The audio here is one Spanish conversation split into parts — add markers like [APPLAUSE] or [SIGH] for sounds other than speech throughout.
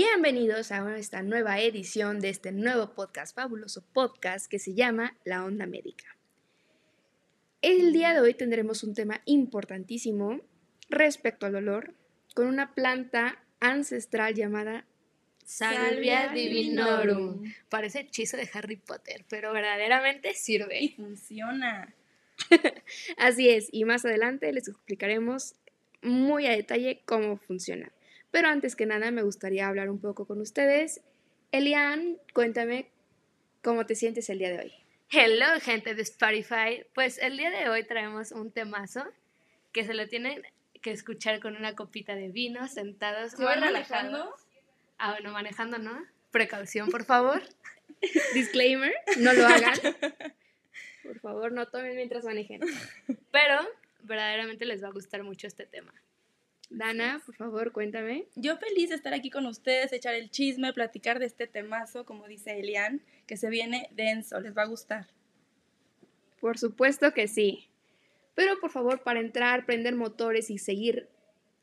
Bienvenidos a esta nueva edición de este nuevo podcast, fabuloso podcast que se llama La Onda Médica. El día de hoy tendremos un tema importantísimo respecto al dolor con una planta ancestral llamada Salvia divinorum. Parece hechizo de Harry Potter, pero verdaderamente sirve. Y funciona. [LAUGHS] Así es, y más adelante les explicaremos muy a detalle cómo funciona. Pero antes que nada me gustaría hablar un poco con ustedes. Elian, cuéntame cómo te sientes el día de hoy. Hello, gente de Spotify. Pues el día de hoy traemos un temazo que se lo tienen que escuchar con una copita de vino, sentados. ¿Se van manejando? Ah, bueno, manejando, ¿no? Precaución, por favor. [LAUGHS] Disclaimer, no lo hagan. [LAUGHS] Por favor, no tomen mientras manejen. Pero verdaderamente les va a gustar mucho este tema. Dana, por favor, cuéntame. Yo feliz de estar aquí con ustedes, echar el chisme, platicar de este temazo, como dice Elian, que se viene denso, les va a gustar. Por supuesto que sí. Pero por favor, para entrar, prender motores y seguir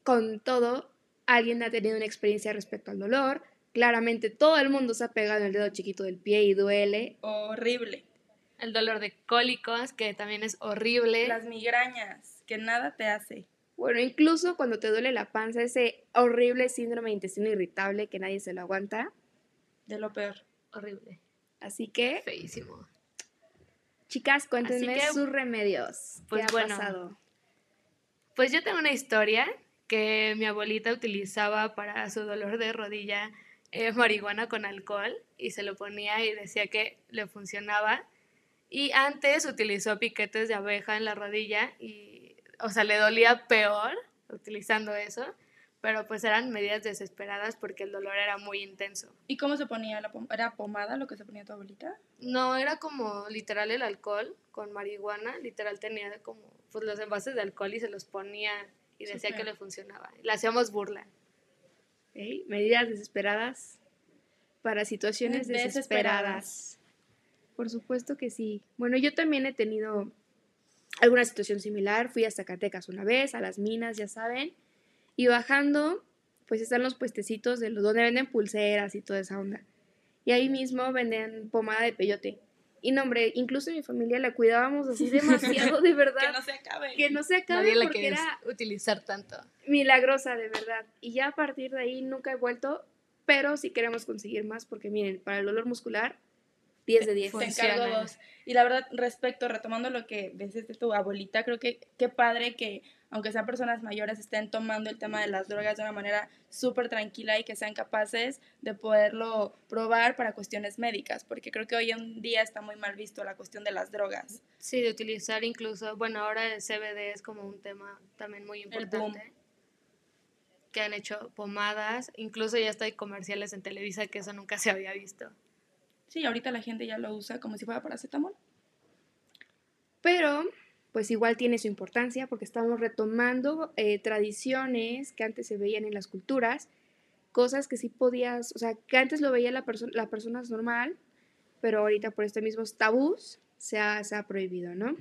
con todo, alguien ha tenido una experiencia respecto al dolor. Claramente todo el mundo se ha pegado en el dedo chiquito del pie y duele. Horrible. El dolor de cólicos, que también es horrible. Las migrañas, que nada te hace. Bueno, incluso cuando te duele la panza, ese horrible síndrome de intestino irritable que nadie se lo aguanta. De lo peor. Horrible. Así que, Feísimo. chicas, cuéntenme que, sus remedios. pues ¿Qué ha bueno. pasado? Pues yo tengo una historia que mi abuelita utilizaba para su dolor de rodilla eh, marihuana con alcohol y se lo ponía y decía que le funcionaba. Y antes utilizó piquetes de abeja en la rodilla y, o sea, le dolía peor utilizando eso, pero pues eran medidas desesperadas porque el dolor era muy intenso. ¿Y cómo se ponía la pom- ¿Era pomada lo que se ponía tu abuelita? No, era como literal el alcohol con marihuana, literal tenía como pues los envases de alcohol y se los ponía y decía Súper. que le funcionaba. Le hacíamos burla. ¿Ok? Medidas desesperadas para situaciones Desesperadas. desesperadas. Por supuesto que sí. Bueno, yo también he tenido alguna situación similar. Fui a Zacatecas una vez, a las minas, ya saben. Y bajando, pues están los puestecitos de los donde venden pulseras y toda esa onda. Y ahí mismo venden pomada de peyote. Y no, hombre, incluso mi familia la cuidábamos así [LAUGHS] demasiado, de verdad. Que no se acabe. Que no se acabe Nadie la porque quiere era utilizar tanto. milagrosa, de verdad. Y ya a partir de ahí nunca he vuelto, pero sí queremos conseguir más porque miren, para el dolor muscular, 10 de 10. Te encargo dos. Y la verdad, respecto, retomando lo que dices de tu abuelita, creo que qué padre que, aunque sean personas mayores, estén tomando el tema de las drogas de una manera súper tranquila y que sean capaces de poderlo probar para cuestiones médicas, porque creo que hoy en día está muy mal visto la cuestión de las drogas. Sí, de utilizar incluso, bueno, ahora el CBD es como un tema también muy importante. Que han hecho pomadas, incluso ya está hay comerciales en Televisa que eso nunca se había visto. Sí, ahorita la gente ya lo usa como si fuera paracetamol. Pero, pues igual tiene su importancia porque estamos retomando eh, tradiciones que antes se veían en las culturas, cosas que sí podías, o sea, que antes lo veía la, perso la persona normal, pero ahorita por estos mismos tabús se ha, se ha prohibido, ¿no?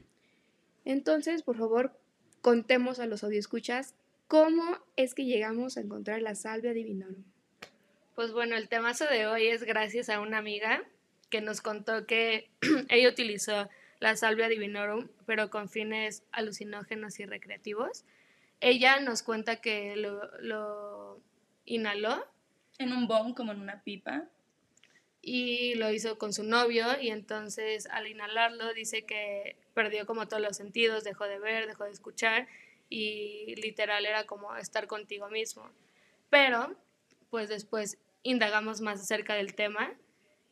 Entonces, por favor, contemos a los audioscuchas cómo es que llegamos a encontrar la salvia divinorum. Pues bueno, el temazo de hoy es gracias a una amiga que nos contó que [CLEARS THROAT] ella utilizó la salvia divinorum, pero con fines alucinógenos y recreativos. Ella nos cuenta que lo, lo inhaló En un bong, como en una pipa. y lo hizo con su novio y entonces al inhalarlo dice que perdió como todos los sentidos, dejó de ver, dejó de escuchar y literal era como estar contigo mismo. Pero pues después indagamos más acerca del tema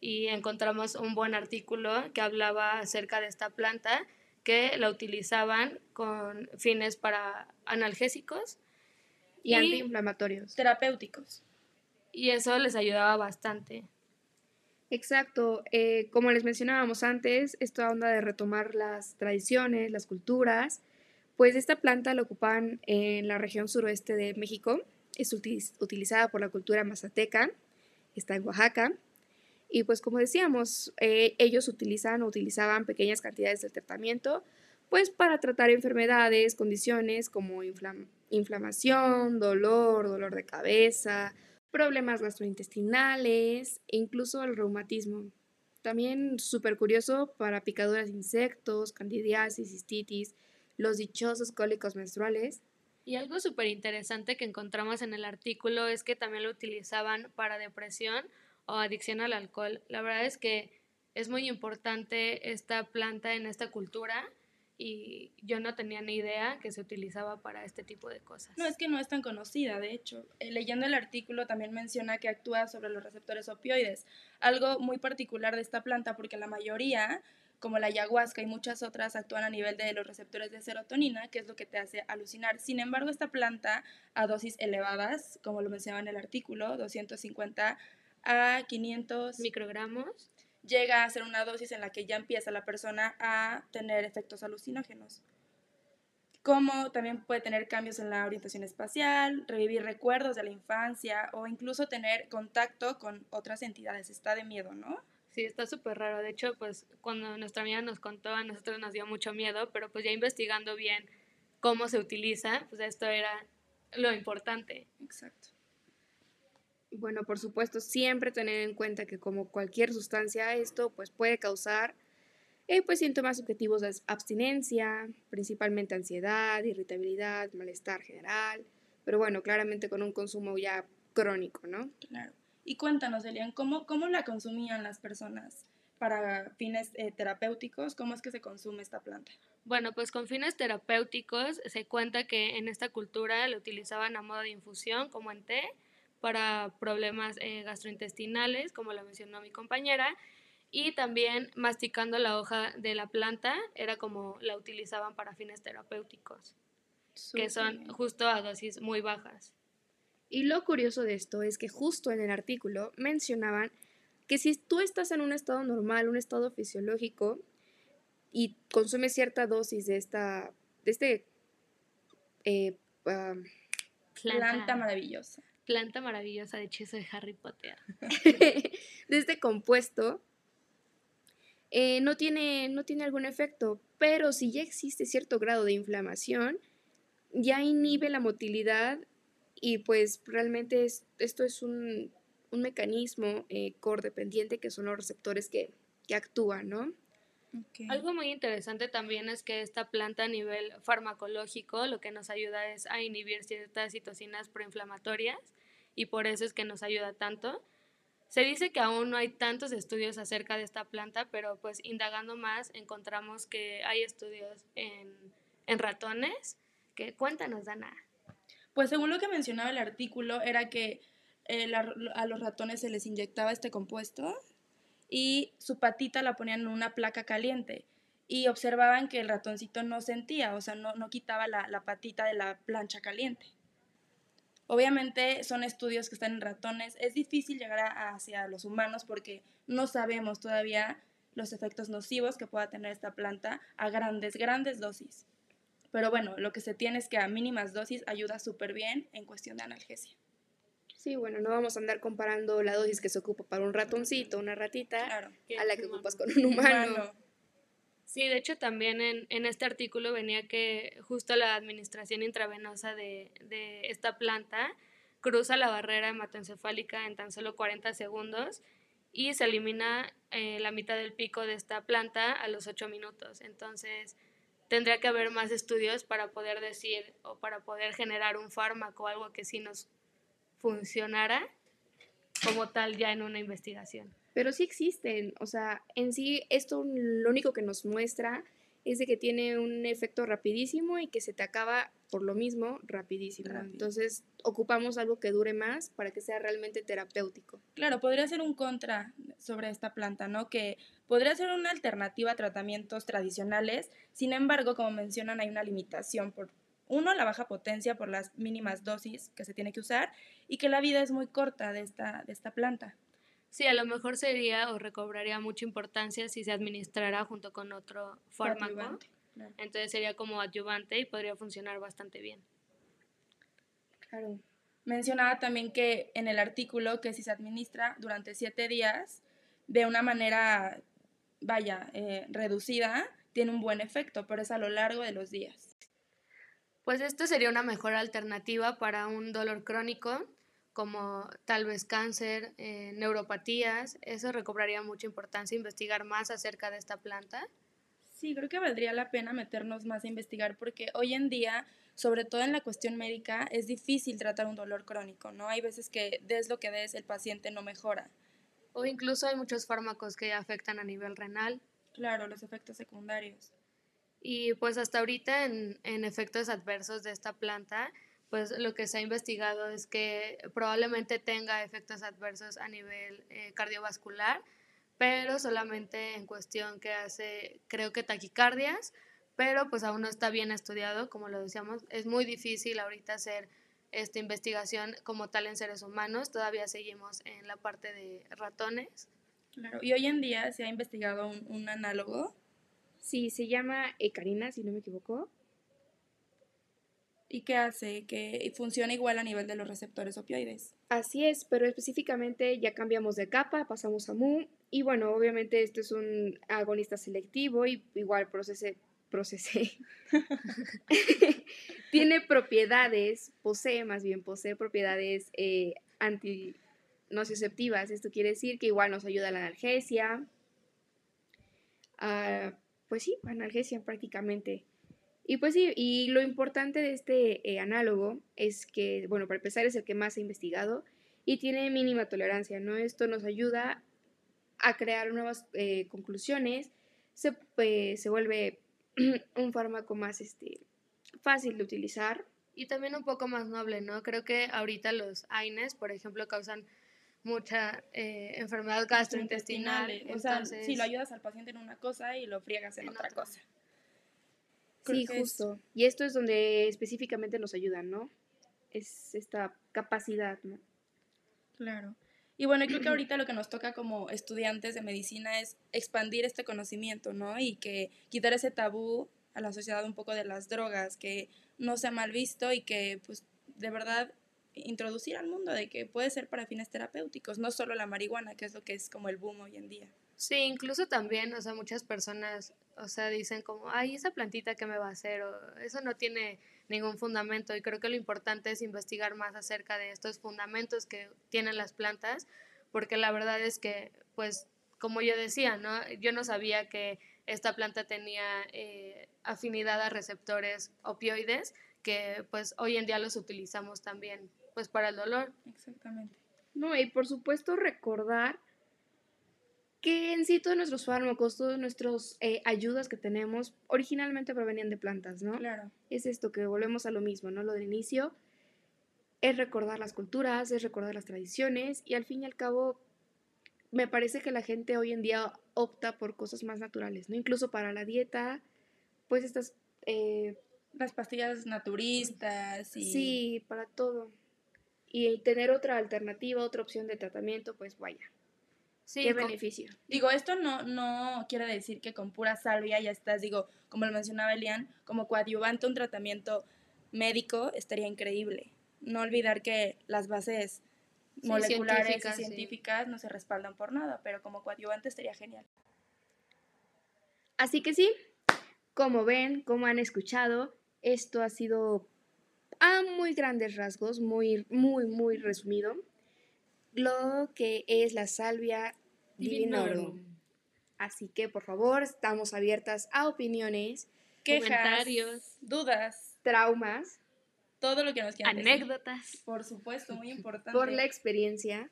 y encontramos un buen artículo que hablaba acerca de esta planta que la utilizaban con fines para analgésicos Y, Y- antiinflamatorios. Terapéuticos. y eso les ayudaba bastante. Exacto, eh, como les mencionábamos antes, esta onda de retomar las tradiciones, las culturas, pues esta planta la ocupan en la región suroeste de México, es utiliz- utilizada por la cultura mazateca, está en Oaxaca, y pues como decíamos, eh, ellos utilizan o utilizaban pequeñas cantidades de tratamiento, pues para tratar enfermedades, condiciones como inflam- inflamación, dolor, dolor de cabeza, problemas gastrointestinales e incluso el reumatismo. También súper curioso para picaduras de insectos, candidiasis, cistitis, los dichosos cólicos menstruales. Y algo súper interesante que encontramos en el artículo es que también lo utilizaban para depresión o adicción al alcohol. La verdad es que es muy importante esta planta en esta cultura y yo no tenía ni idea que se utilizaba para este tipo de cosas. No, es que no es tan conocida, de hecho. Eh, leyendo el artículo también menciona que actúa sobre los receptores opioides, algo muy particular de esta planta porque la mayoría, como la ayahuasca y muchas otras, actúan a nivel de los receptores de serotonina, que es lo que te hace alucinar. Sin embargo, esta planta a dosis elevadas, como lo mencionaba en el artículo, 250 a 500 microgramos llega a ser una dosis en la que ya empieza la persona a tener efectos alucinógenos. Como también puede tener cambios en la orientación espacial, revivir recuerdos de la infancia o incluso tener contacto con otras entidades. Está de miedo, ¿no? Sí, está súper raro. De hecho, pues cuando nuestra amiga nos contó, a nosotros nos dio mucho miedo, pero pues ya investigando bien cómo se utiliza, pues esto era lo importante. Exacto. Bueno, por supuesto, siempre tener en cuenta que como cualquier sustancia, esto pues puede causar eh, pues síntomas subjetivos de abstinencia, principalmente ansiedad, irritabilidad, malestar general, pero bueno, claramente con un consumo ya crónico, ¿no? Claro. Y cuéntanos, Elian, ¿cómo, cómo la consumían las personas para fines eh, terapéuticos? ¿Cómo es que se consume esta planta? Bueno, pues con fines terapéuticos se cuenta que en esta cultura lo utilizaban a modo de infusión, como en té, para problemas eh, gastrointestinales, como lo mencionó mi compañera, y también masticando la hoja de la planta era como la utilizaban para fines terapéuticos, que son justo a dosis muy bajas. Y lo curioso de esto es que justo en el artículo mencionaban que si tú estás en un estado normal, un estado fisiológico, y consumes cierta dosis de esta, de este eh, planta maravillosa planta maravillosa de hechizo de Harry Potter. [LAUGHS] de este compuesto, eh, no, tiene, no tiene algún efecto, pero si ya existe cierto grado de inflamación, ya inhibe la motilidad y pues realmente esto es un, mecanismo eh, dependiente que son los receptores que, que actúan, ¿no? Algo muy interesante también es que esta planta a nivel farmacológico lo que nos ayuda es a inhibir ciertas citocinas proinflamatorias y por eso es que nos ayuda tanto. Se dice que aún no hay tantos estudios acerca de esta planta, pero pues indagando más encontramos que hay estudios en, ratones. Que cuéntanos, Dana. Pues según lo que mencionaba el artículo, era que eh, a los ratones se les inyectaba este compuesto y su patita la ponían en una placa caliente y observaban que el ratoncito no sentía, o sea, no, no quitaba la, la, patita de la plancha caliente. Obviamente son estudios que están en ratones, es difícil llegar hacia los humanos porque no sabemos todavía los efectos nocivos que pueda tener esta planta a grandes, grandes dosis. Pero bueno, lo que se tiene es que a mínimas dosis ayuda súper bien en cuestión de analgesia. Sí, bueno, no vamos a andar comparando la dosis que se ocupa para un ratoncito, una ratita, a la que ocupas con un humano. Sí, de hecho también en, en, este artículo venía que justo la administración intravenosa de, de esta planta cruza la barrera hematoencefálica en tan solo 40 segundos y se elimina eh, la mitad del pico de esta planta a los 8 minutos. Entonces, tendría que haber más estudios para poder decir o para poder generar un fármaco, algo que sí nos funcionara como tal ya en una investigación. Pero sí existen, o sea, en sí esto lo único que nos muestra es de que tiene un efecto rapidísimo y que se te acaba por lo mismo rapidísimo. Entonces ocupamos algo que dure más para que sea realmente terapéutico. Claro, podría ser un contra sobre esta planta, ¿no? Que podría ser una alternativa a tratamientos tradicionales, sin embargo, como mencionan, hay una limitación por uno, la baja potencia por las mínimas dosis que se tiene que usar y que la vida es muy corta de esta, de esta planta. Sí, a lo mejor sería o recobraría mucha importancia si se administrara junto con otro fármaco. Entonces sería como adyuvante y podría funcionar bastante bien. Claro. Mencionaba también que en el artículo que si se administra durante siete días de una manera, vaya, eh, reducida, tiene un buen efecto, pero es a lo largo de los días. Pues esto sería una mejor alternativa para un dolor crónico, como tal vez cáncer, eh, neuropatías, eso recobraría mucha importancia investigar más acerca de esta planta. Sí, creo que valdría la pena meternos más a investigar porque hoy en día, sobre todo en la cuestión médica, es difícil tratar un dolor crónico, ¿no? Hay veces que des lo que des, el paciente no mejora. O incluso hay muchos fármacos que afectan a nivel renal. Claro, los efectos secundarios. Y pues hasta ahorita en, efectos adversos de esta planta, pues lo que se ha investigado es que probablemente tenga efectos adversos a nivel eh, cardiovascular, pero solamente en cuestión que hace, creo que taquicardias, pero pues aún no está bien estudiado, como lo decíamos, es muy difícil ahorita hacer esta investigación como tal en seres humanos, todavía seguimos en la parte de ratones. Claro, y hoy en día se ha investigado un análogo. Sí, se llama Ecarina, si no me equivoco, y que hace que funcione igual a nivel de los receptores opioides. Así es, pero específicamente ya cambiamos de capa, pasamos a MU y bueno, obviamente este es un agonista selectivo y igual procese, procese. [LAUGHS] [LAUGHS] tiene propiedades, posee más bien, posee propiedades eh, anti nociceptivas. Esto quiere decir que igual nos ayuda a la analgesia. Pues sí, analgesia prácticamente. Y pues sí, y lo importante de este eh, análogo es que, bueno, para empezar es el que más he investigado y tiene mínima tolerancia, ¿no? Esto nos ayuda a crear nuevas eh, conclusiones, se, se vuelve [CLEARS THROAT] un fármaco más este, fácil de utilizar. Y también un poco más noble, ¿no? Creo que ahorita los AINES, por ejemplo, causan mucha eh, enfermedad gastrointestinal. Entonces, si lo ayudas al paciente en una cosa y lo friegas en, otra, cosa sí, justo. Y esto es donde específicamente nos ayudan, ¿no? Es esta capacidad, ¿no? Claro. Y bueno, creo que ahorita lo que nos toca como estudiantes de medicina es expandir este conocimiento, ¿no? Y que quitar ese tabú a la sociedad un poco de las drogas, que no sea mal visto y que pues de verdad introducir al mundo de que puede ser para fines terapéuticos, no solo la marihuana, que es lo que es como el boom hoy en día. Sí, incluso también, o sea, muchas personas, o sea, dicen como, ay, esa plantita que me va a hacer, o eso no tiene ningún fundamento y creo que lo importante es investigar más acerca de estos fundamentos que tienen las plantas, porque la verdad es que, pues, como yo decía, ¿no? Yo no sabía que esta planta tenía eh, afinidad a receptores opioides, que pues hoy en día los utilizamos también, pues, para el dolor. Exactamente. No, y por supuesto recordar que en sí todos nuestros fármacos, todas nuestras eh, ayudas que tenemos, originalmente provenían de plantas, ¿no? Claro. Es esto que volvemos a lo mismo, ¿no? Lo del inicio es recordar las culturas, es recordar las tradiciones y al fin y al cabo me parece que la gente hoy en día opta por cosas más naturales, ¿no? Incluso para la dieta, pues estas... Eh, las pastillas naturistas y... Sí, para todo. Y tener otra alternativa, otra opción de tratamiento, pues vaya, Sí, ¿Qué beneficio? Digo, esto no, no quiere decir que con pura salvia ya estás, digo, como lo mencionaba Elian, como coadyuvante un tratamiento médico estaría increíble. No olvidar que las bases moleculares y científicas no se respaldan por nada, pero como coadyuvante estaría genial. Así que sí, como ven, como han escuchado, esto ha sido a muy grandes rasgos, muy, muy, muy resumido lo que es la salvia divinorum. Así que, por favor, estamos abiertas a opiniones, quejas, comentarios, dudas, traumas, todo lo que nos quieran Anécdotas. Por supuesto, muy importante. Por la experiencia.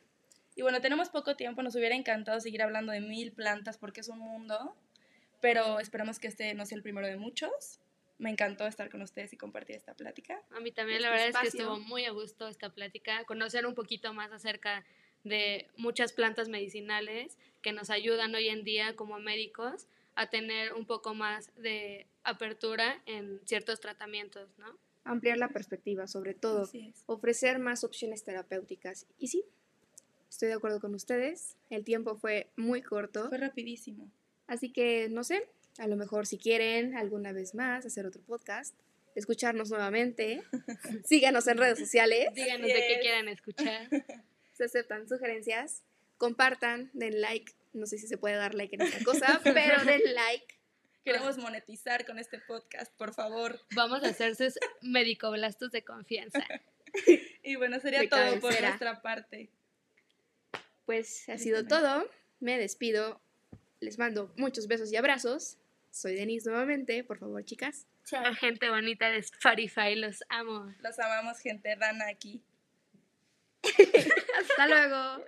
Y bueno, tenemos poco tiempo, nos hubiera encantado seguir hablando de mil plantas porque es un mundo, pero esperamos que este no sea el primero de muchos me encantó estar con ustedes y compartir esta plática. A mí también, la este verdad es que estuvo muy a gusto esta plática, conocer un poquito más acerca de muchas plantas medicinales que nos ayudan hoy en día como médicos a tener un poco más de apertura en ciertos tratamientos, ¿no? Ampliar la perspectiva, sobre todo, ofrecer más opciones terapéuticas. Y sí, estoy de acuerdo con ustedes, el tiempo fue muy corto. Fue rapidísimo. Así que, no sé, a lo mejor si quieren alguna vez más hacer otro podcast, escucharnos nuevamente, [LAUGHS] síganos en redes sociales. Díganos de qué quieran escuchar. [LAUGHS] Se aceptan sugerencias, compartan, den like. No sé si se puede dar like en esta cosa, [LAUGHS] pero den like. Queremos monetizar con este podcast, por favor. Vamos a hacer sus medicoblastos de confianza. y bueno, sería De todo por nuestra parte. Pues ha sido todo. Me despido. Les mando muchos besos y abrazos. Soy Denise nuevamente. Por favor, chicas. Chao, gente bonita de Spotify, los amo. Los amamos, gente rana aquí. [LAUGHS] Hasta luego.